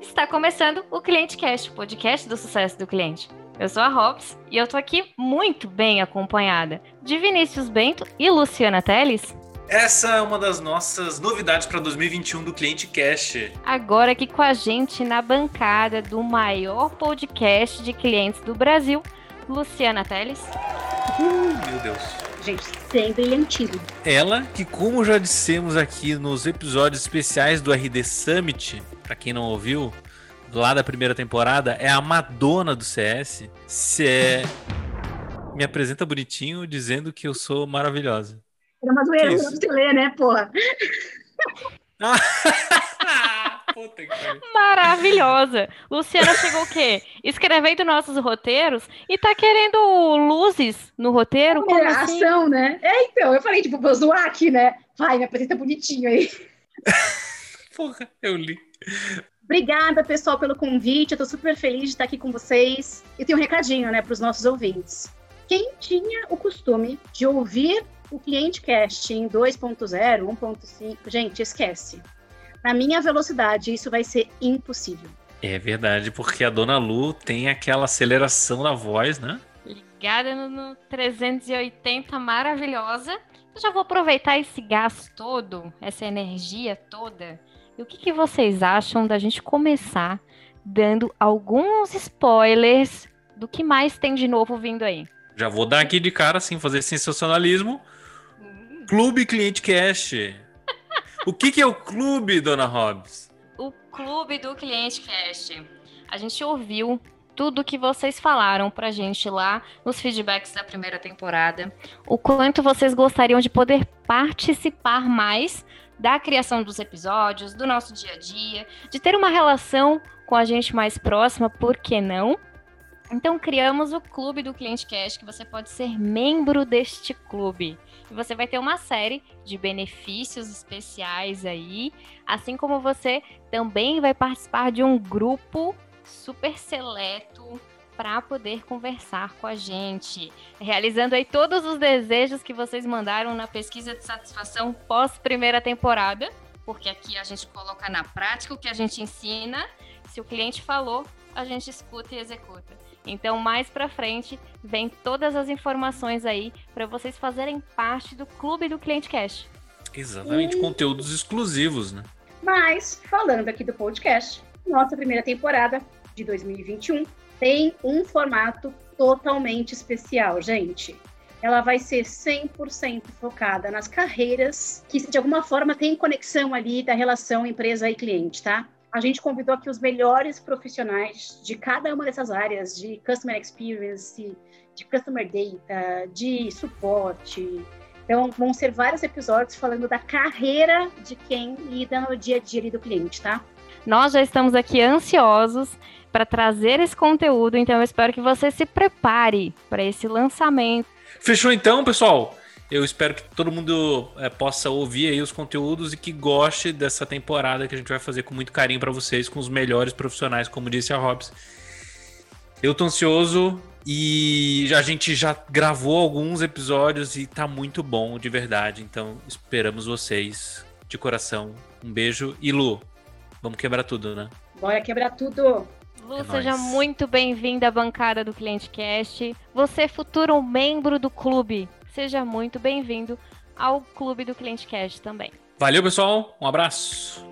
Está começando o Cliente Cast, o podcast do sucesso do cliente. Eu sou a Robs e eu tô aqui muito bem acompanhada de Vinícius Bento e Luciana Teles. Essa é uma das nossas novidades para 2021 do Cliente Cast. Agora aqui com a gente na bancada do maior podcast de clientes do Brasil, Luciana Teles. Uh, meu Deus. Gente, sem brilhantismo. Ela, que como já dissemos aqui nos episódios especiais do RD Summit, para quem não ouviu, lá da primeira temporada, é a Madonna do CS. Se é... me apresenta bonitinho dizendo que eu sou maravilhosa. Era uma zoeira pra você ler, né, porra? Puta que pariu. Maravilhosa. Luciana chegou o quê? Escrevendo nossos roteiros e tá querendo luzes no roteiro? Como É, assim? ação, né? É, então, eu falei, tipo, vou zoar aqui, né? Vai, me apresenta bonitinho aí. Porra, eu li. Obrigada, pessoal, pelo convite. Eu tô super feliz de estar aqui com vocês. E tem um recadinho, né, para os nossos ouvintes. Quem tinha o costume de ouvir o Cliente Cast em 2.0, 1.5, gente, esquece. Na minha velocidade, isso vai ser impossível. É verdade, porque a Dona Lu tem aquela aceleração na voz, né? Ligada no, no 380, maravilhosa. Eu já vou aproveitar esse gás todo, essa energia toda. E o que, que vocês acham da gente começar dando alguns spoilers do que mais tem de novo vindo aí? Já vou dar aqui de cara, assim, fazer sensacionalismo. Clube Cliente Cast. O que, que é o clube, Dona Hobbs? o Clube do Cliente Cast. A gente ouviu tudo que vocês falaram pra gente lá nos feedbacks da primeira temporada. O quanto vocês gostariam de poder participar mais da criação dos episódios, do nosso dia a dia, de ter uma relação com a gente mais próxima, por que não? Então criamos o Clube do Cliente Cast, que você pode ser membro deste clube. E você vai ter uma série de benefícios especiais aí, assim como você também vai participar de um grupo super seleto para poder conversar com a gente, realizando aí todos os desejos que vocês mandaram na pesquisa de satisfação pós primeira temporada, porque aqui a gente coloca na prática o que a gente ensina. Se o cliente falou, a gente escuta e executa. Então, mais para frente, vem todas as informações aí para vocês fazerem parte do clube do Cliente Cash. Exatamente, conteúdos exclusivos, né? Mas, falando aqui do podcast, nossa primeira temporada de 2021 tem um formato totalmente especial, gente. Ela vai ser 100% focada nas carreiras que, de alguma forma, têm conexão ali da relação empresa e cliente, tá? A gente convidou aqui os melhores profissionais de cada uma dessas áreas, de Customer Experience, de Customer Data, de suporte. Então, vão ser vários episódios falando da carreira de quem lida no dia a dia do cliente, tá? Nós já estamos aqui ansiosos para trazer esse conteúdo, então eu espero que você se prepare para esse lançamento. Fechou então, pessoal? Eu espero que todo mundo é, possa ouvir aí os conteúdos e que goste dessa temporada que a gente vai fazer com muito carinho para vocês, com os melhores profissionais, como disse a Hobbs. Eu tô ansioso e já- a gente já gravou alguns episódios e tá muito bom, de verdade. Então esperamos vocês de coração. Um beijo e Lu, vamos quebrar tudo, né? Bora quebrar tudo! Lu, É seja nóis. muito bem-vinda à bancada do Cliente Cast. Você, futuro membro do clube, seja muito bem-vindo ao clube do Cliente Cast também. Valeu, pessoal. Um abraço.